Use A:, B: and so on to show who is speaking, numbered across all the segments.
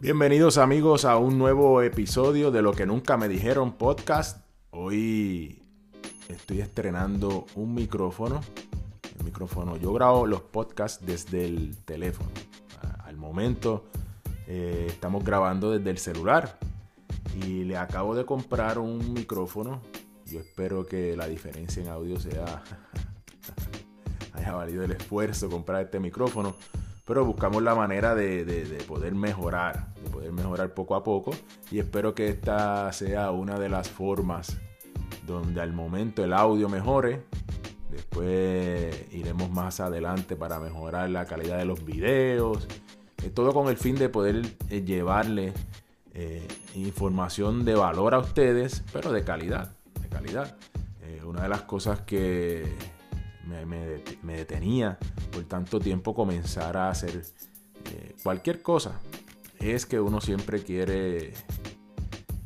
A: Bienvenidos amigos a un nuevo episodio de Lo que nunca me dijeron podcast. Hoy estoy estrenando un micrófono. El micrófono. Yo grabo los podcasts desde el teléfono. Al momento eh, estamos grabando desde el celular. Y le acabo de comprar un micrófono. Yo espero que la diferencia en audio sea haya valido el esfuerzo comprar este micrófono pero buscamos la manera de, poder mejorar, de poder mejorar poco a poco y espero que esta sea una de las formas donde al momento el audio mejore, después iremos más adelante para mejorar la calidad de los videos, eh, todo con el fin de poder eh, llevarle eh, información de valor a ustedes, pero de calidad, de calidad. una de las cosas que me, detenía por tanto tiempo comenzar a hacer eh, cualquier cosa. Es que uno siempre quiere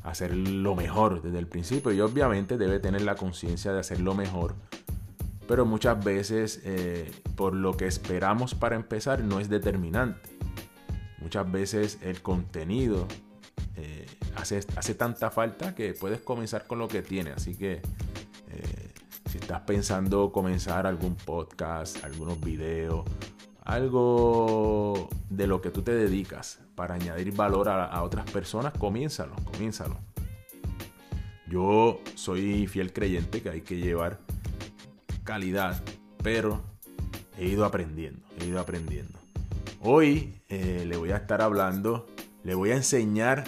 A: hacer lo mejor desde el principio y obviamente debe tener la conciencia de hacer lo mejor. Pero muchas veces eh, por lo que esperamos para empezar no es determinante. Muchas veces el contenido eh, hace, hace, tanta falta que puedes comenzar con lo que tiene. Así que estás pensando comenzar algún podcast, algunos videos, algo de lo que tú te dedicas para añadir valor a, otras personas, comiénzalo, comiénzalo. Yo soy fiel creyente que hay que llevar calidad, pero he ido aprendiendo, he ido aprendiendo. Hoy eh, le voy a estar hablando, le voy a enseñar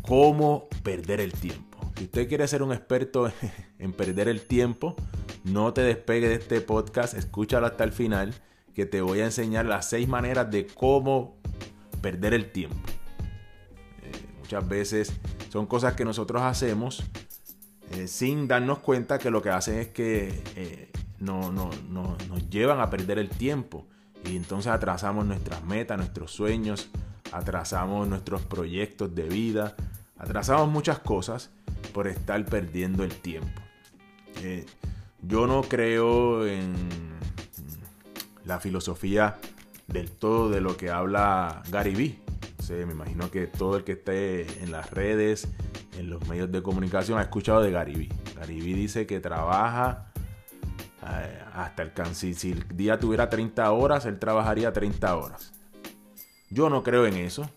A: cómo perder el tiempo. Si usted quiere ser un experto en perder el tiempo, no te despegue de este podcast, escúchalo hasta el final, que te voy a enseñar las seis maneras de cómo perder el tiempo. Eh, muchas veces son cosas que nosotros hacemos eh, sin darnos cuenta que lo que hacen es que eh, no, nos llevan a perder el tiempo. Y entonces atrasamos nuestras metas, nuestros sueños, atrasamos nuestros proyectos de vida, atrasamos muchas cosas por estar perdiendo el tiempo. Eh, yo no creo en la filosofía del todo de lo que habla Gary Vee. me imagino que todo el que esté en las redes, en los medios de comunicación, ha escuchado de Gary Vee. Gary Vee dice que trabaja eh, hasta el cansino. Si el día tuviera 30 horas, él trabajaría 30 horas. Yo no creo en eso.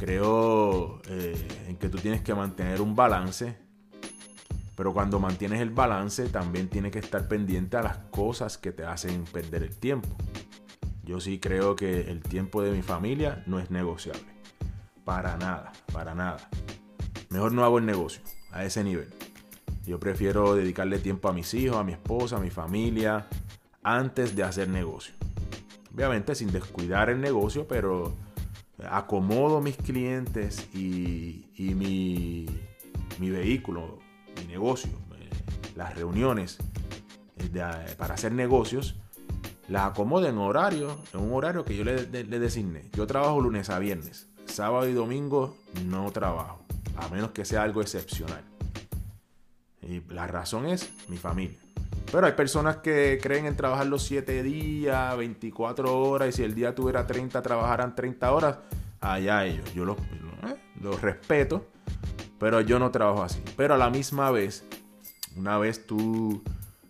A: Creo eh, en que tú tienes que mantener un balance pero cuando mantienes el balance, también tienes que estar pendiente a las cosas que te hacen perder el tiempo. Yo sí creo que el tiempo de mi familia no es negociable. Para nada, para nada. Mejor no hago el negocio a ese nivel. Yo prefiero dedicarle tiempo a mis hijos, a mi esposa, a mi familia, antes de hacer negocio. Obviamente sin descuidar el negocio, pero acomodo mis clientes y, mi, vehículo, mi negocio, eh, las reuniones eh, eh, para hacer negocios, las acomodo en horario, en un horario que yo le, le, designé. Yo trabajo lunes a viernes, sábado y domingo no trabajo, a menos que sea algo excepcional. Y la razón es mi familia. Pero hay personas que creen en trabajar los 7 días, 24 horas, y si el día tuviera 30, trabajaran 30 horas. Allá ellos. Yo los, los respeto, pero yo no trabajo así. Pero a la misma vez, una vez tú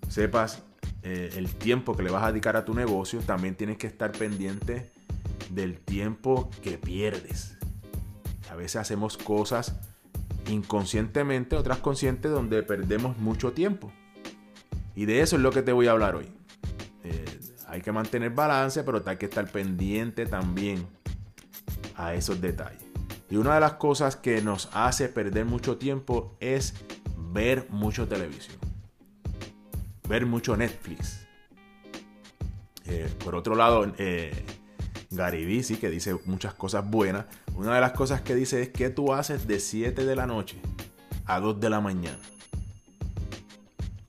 A: sepas eh, el tiempo que le vas a dedicar a tu negocio, también tienes que estar pendiente del tiempo que pierdes. A veces hacemos cosas inconscientemente, otras conscientes, donde perdemos mucho tiempo. Y de eso es lo que te voy a hablar hoy. Eh, hay que mantener balance, pero hay que estar pendiente también a esos detalles. Y una de las cosas que nos hace perder mucho tiempo es ver mucho televisión. Ver mucho Netflix. Eh, por otro lado, eh, Gary sí que dice muchas cosas buenas. Una de las cosas que dice es que tú haces de 7 de la noche a 2 de la mañana.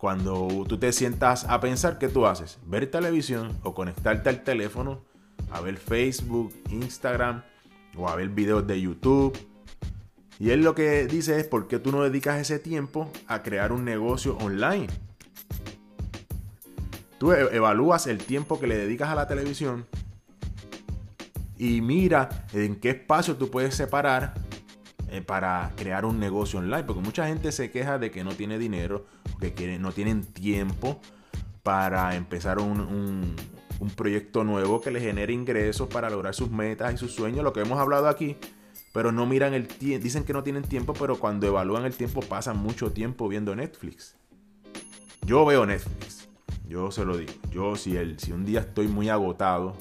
A: Cuando tú te sientas a pensar, ¿qué tú haces? Ver televisión o conectarte al teléfono a ver Facebook, Instagram, o a ver videos de YouTube. Y él lo que dice es, ¿por qué tú no dedicas ese tiempo a crear un negocio online? Tú e-, evalúas el tiempo que le dedicas a la televisión y mira en qué espacio tú puedes separar eh, para crear un negocio online. Porque mucha gente se queja de que no tiene dinero, que no tienen tiempo para empezar un, un proyecto nuevo que le genere ingresos para lograr sus metas y sus sueños, lo que hemos hablado aquí. Pero no miran el tiempo, dicen que no tienen tiempo, pero cuando evalúan el tiempo pasan mucho tiempo viendo Netflix. Yo veo Netflix, yo se lo digo. Yo si, el, si un día estoy muy agotado,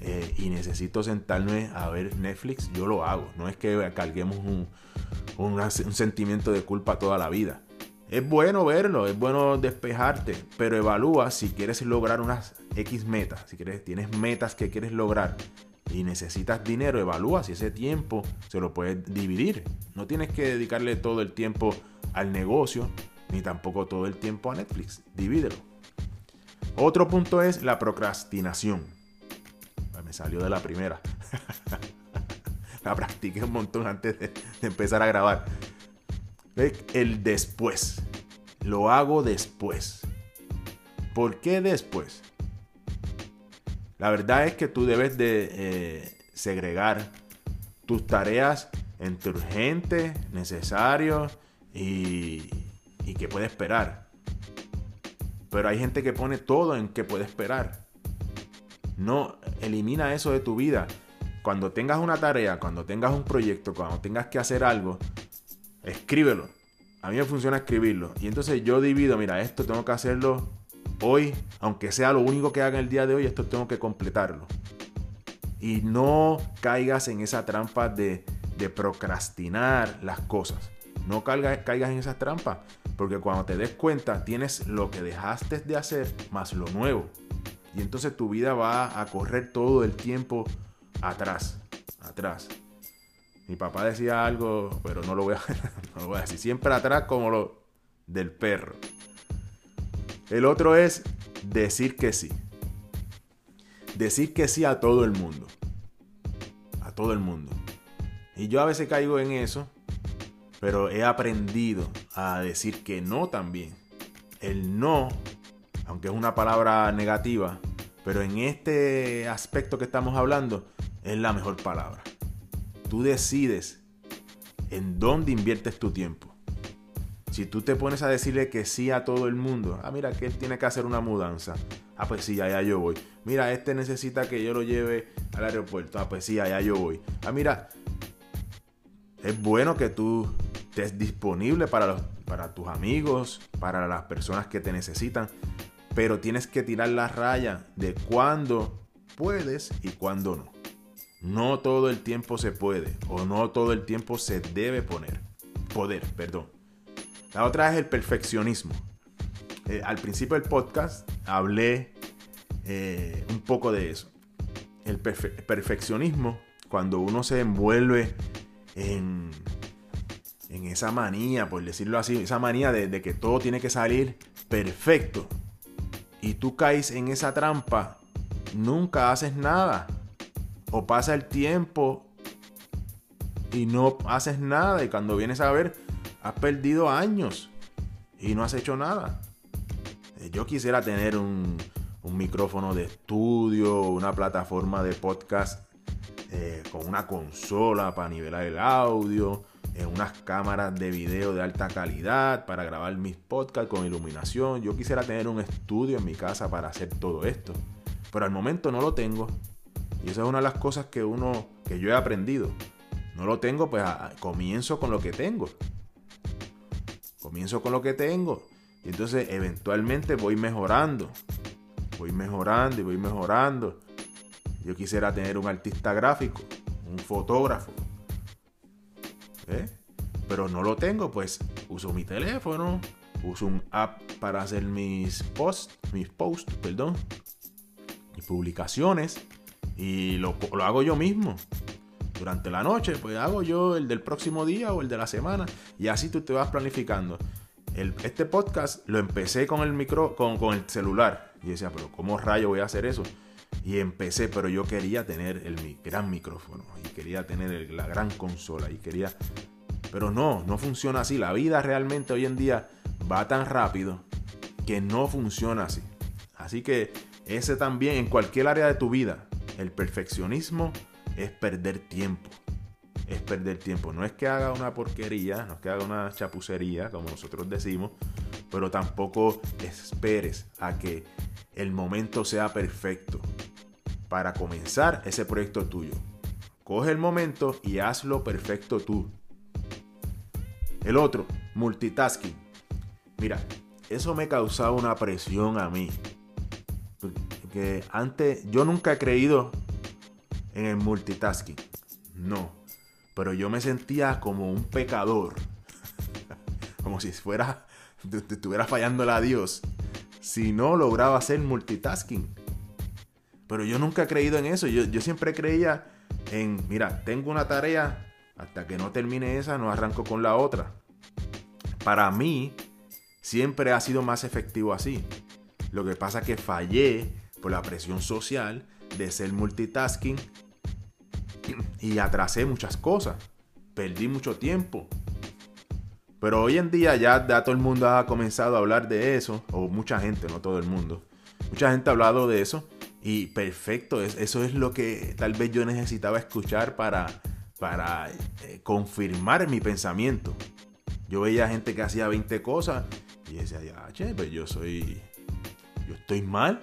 A: eh, y necesito sentarme a ver Netflix, yo lo hago. No es que carguemos un, un, sentimiento de culpa toda la vida. Es bueno verlo, es bueno despejarte, pero evalúa si quieres lograr unas X metas, si quieres, tienes metas que quieres lograr y necesitas dinero, evalúa si ese tiempo se lo puedes dividir. No tienes que dedicarle todo el tiempo al negocio, ni tampoco todo el tiempo a Netflix. Divídelo. Otro punto es la procrastinación me salió de la primera. la practiqué un montón antes de, empezar a grabar. El después. Lo hago después. ¿Por qué después? La verdad es que tú debes de eh, segregar tus tareas entre urgente, necesario y, y que puede esperar. Pero hay gente que pone todo en que puede esperar. No, elimina eso de tu vida. Cuando tengas una tarea, cuando tengas un proyecto, cuando tengas que hacer algo, escríbelo. A mí me funciona escribirlo. Y entonces yo divido, mira, esto tengo que hacerlo hoy, aunque sea lo único que haga el día de hoy, esto tengo que completarlo. Y no caigas en esa trampa de, procrastinar las cosas. No caigas, caigas en esa trampa, porque cuando te des cuenta tienes lo que dejaste de hacer más lo nuevo. Y entonces tu vida va a correr todo el tiempo atrás, atrás. Mi papá decía algo, pero no lo voy a, no lo voy a decir. Siempre atrás como lo del perro. El otro es decir que sí. Decir que sí a todo el mundo. A todo el mundo. Y yo a veces caigo en eso, pero he aprendido a decir que no también. El no, aunque es una palabra negativa, pero en este aspecto que estamos hablando, es la mejor palabra. Tú decides en dónde inviertes tu tiempo. Si tú te pones a decirle que sí a todo el mundo, ah, mira que él tiene que hacer una mudanza. Ah, pues sí, allá yo voy. Mira, este necesita que yo lo lleve al aeropuerto. Ah, pues sí, allá yo voy. Ah, mira, es bueno que tú estés disponible para, los, para tus amigos, para las personas que te necesitan, pero tienes que tirar la raya de cuándo puedes y cuándo no. No todo el tiempo se puede o no todo el tiempo se debe poner. Poder, perdón. La otra es el perfeccionismo. Eh, al principio del podcast hablé eh, un poco de eso. El perfeccionismo, cuando uno se envuelve en, en esa manía, por decirlo así, esa manía de que todo tiene que salir perfecto y tú caes en esa trampa, nunca haces nada. O pasa el tiempo y no haces nada. Y cuando vienes a ver, has perdido años y no has hecho nada. Eh, yo quisiera tener un, micrófono de estudio, una plataforma de podcast eh, con una consola para nivelar el audio en unas cámaras de video de alta calidad para grabar mis podcasts con iluminación. Yo quisiera tener un estudio en mi casa para hacer todo esto. Pero al momento no lo tengo. Y esa es una de las cosas que uno, que yo he aprendido. No lo tengo, pues comienzo con lo que tengo. Comienzo con lo que tengo. Y entonces eventualmente voy mejorando. Voy mejorando y voy mejorando. Yo quisiera tener un artista gráfico, un fotógrafo, ¿eh? Pero no lo tengo, pues uso mi teléfono, uso un app para hacer mis posts, mis posts, perdón, mis publicaciones y lo, hago yo mismo. Durante la noche, pues hago yo el del próximo día o el de la semana y así tú te vas planificando. este podcast lo empecé con el micro, con, con, el celular. Y decía, pero ¿cómo rayo voy a hacer eso? Y empecé, pero yo quería tener el gran micrófono y quería tener la gran consola y quería... Pero no, no funciona así. La vida realmente hoy en día va tan rápido que no funciona así. Así que ese también en cualquier área de tu vida, el perfeccionismo es perder tiempo. Es perder tiempo. No es que haga una porquería, no es que haga una chapucería, como nosotros decimos, pero tampoco esperes a que el momento sea perfecto para comenzar ese proyecto tuyo. Coge el momento y hazlo perfecto tú. El otro, multitasking. Mira, eso me causaba una presión a mí. Antes yo nunca he creído en el multitasking. No. Pero yo me sentía como un pecador. como si fuera, estuviera fallando a Dios. Si no lograba hacer multitasking. Pero yo nunca he creído en eso. Yo, yo siempre creía en, mira, tengo una tarea, hasta que no termine esa, no arranco con la otra. Para mí, siempre ha sido más efectivo así. Lo que pasa es que fallé por la presión social de ser multitasking y atrasé muchas cosas. Perdí mucho tiempo. Pero hoy en día ya, todo el mundo ha comenzado a hablar de eso, o mucha gente, no todo el mundo. Mucha gente ha hablado de eso y perfecto, eso es lo que tal vez yo necesitaba escuchar para, para eh, confirmar mi pensamiento. Yo veía gente que hacía 20 cosas y decía, ya, che, pues yo soy. Yo estoy mal.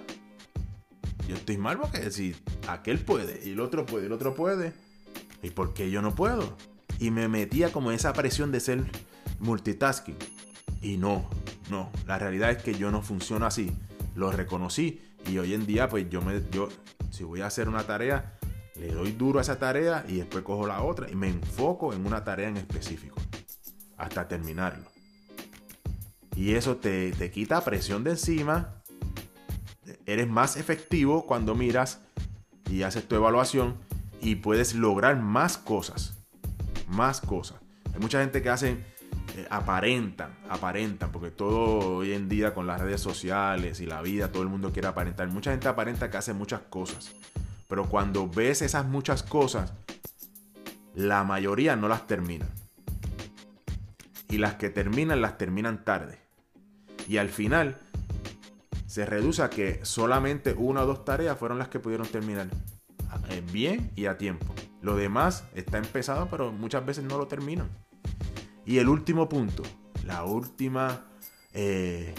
A: Yo estoy mal porque si aquel puede y el otro puede y el otro puede. ¿Y por qué yo no puedo? Y me metía como esa presión de ser multitasking. Y no, no. La realidad es que yo no funciono así. Lo reconocí y hoy en día, pues yo me, yo, si voy a hacer una tarea, le doy duro a esa tarea y después cojo la otra y me enfoco en una tarea en específico hasta terminarlo. Y eso te, te quita presión de encima. Eres más efectivo cuando miras y haces tu evaluación y puedes lograr más cosas. Más cosas. Hay mucha gente que hace eh, aparentan, aparentan, porque todo hoy en día con las redes sociales y la vida, todo el mundo quiere aparentar. Mucha gente aparenta que hace muchas cosas, pero cuando ves esas muchas cosas, la mayoría no las terminan. Y las que terminan, las terminan tarde. Y al final, se reduce a que solamente una o dos tareas fueron las que pudieron terminar eh, bien y a tiempo. Lo demás está empezado, pero muchas veces no lo terminan. Y el último punto, la última eh,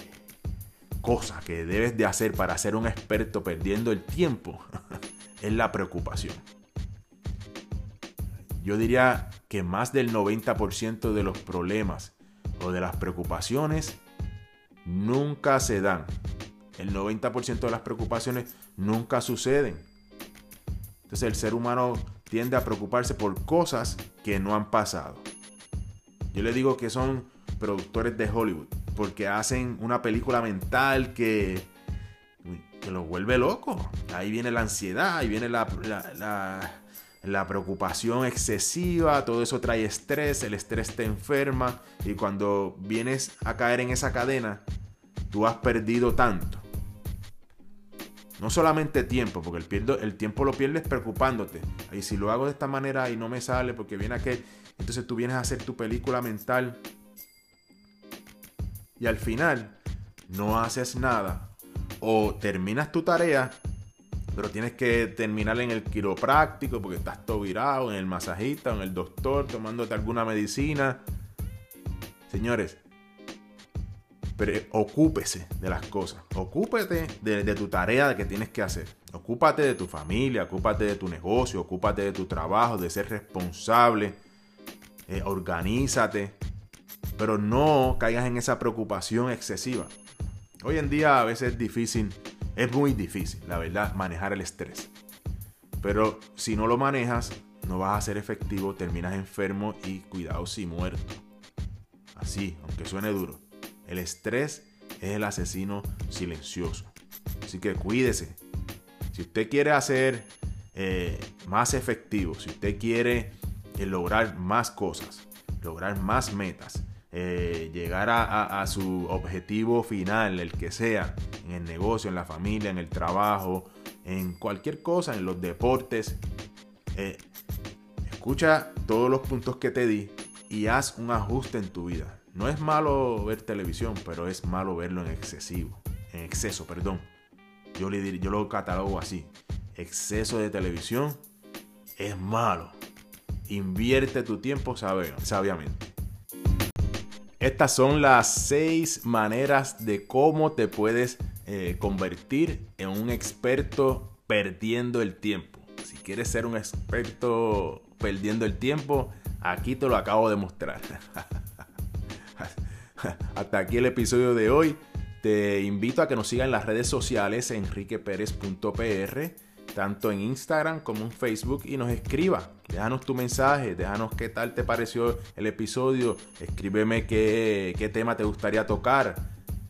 A: cosa que debes de hacer para ser un experto perdiendo el tiempo es la preocupación. Yo diría que más del 90% de los problemas o de las preocupaciones nunca se dan. El 90% de las preocupaciones nunca suceden. Entonces el ser humano tiende a preocuparse por cosas que no han pasado. Yo le digo que son productores de Hollywood, porque hacen una película mental que, que vuelve loco. Ahí viene la ansiedad, ahí viene la, la, preocupación excesiva, todo eso trae estrés, el estrés te enferma y cuando vienes a caer en esa cadena, tú has perdido tanto. No solamente tiempo, porque el, el tiempo lo pierdes preocupándote. Y si lo hago de esta manera y no me sale porque viene aquel entonces tú vienes a hacer tu película mental y al final no haces nada o terminas tu tarea, pero tienes que terminar en el quiropráctico porque estás todo virado, en el masajista, en el doctor, tomándote alguna medicina. Señores, pero ocúpese de las cosas. Ocúpate de, tu tarea que tienes que hacer. Ocúpate de tu familia, ocúpate de tu negocio, ocúpate de tu trabajo, de ser responsable eh, organízate, pero no caigas en esa preocupación excesiva. Hoy en día a veces es difícil, es muy difícil, la verdad, manejar el estrés. Pero si no lo manejas, no vas a ser efectivo, terminas enfermo y cuidado si muerto. Así, aunque suene duro. El estrés es el asesino silencioso. Así que cuídese. Si usted quiere hacer eh, más efectivo, si usted quiere el lograr más cosas, lograr más metas, eh, llegar a, su objetivo final, el que sea, en el negocio, en la familia, en el trabajo, en cualquier cosa, en los deportes. Eh, escucha todos los puntos que te di y haz un ajuste en tu vida. No es malo ver televisión, pero es malo verlo en excesivo, en exceso, perdón. Yo, lo catalogo así. exceso de televisión es malo. Invierte tu tiempo sabiamente. Estas son las seis maneras de cómo te puedes eh, convertir en un experto perdiendo el tiempo. Si quieres ser un experto perdiendo el tiempo, aquí te lo acabo de mostrar. Hasta aquí el episodio de hoy. Te invito a que nos sigan en las redes sociales enriqueperez.pr, tanto en Instagram como en Facebook, y nos escriba. Déjanos tu mensaje, déjanos qué tal te pareció el episodio, escríbeme qué, qué tema te gustaría tocar.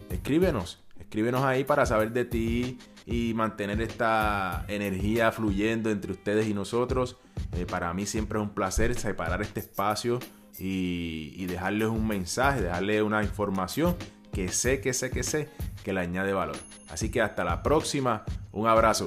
A: Escríbenos, escríbenos ahí para saber de ti y mantener esta energía fluyendo entre ustedes y nosotros. Eh, para mí siempre es un placer separar este espacio y, dejarles un mensaje, dejarles una información que sé, que sé, que sé que le añade valor. Así que hasta la próxima. Un abrazo.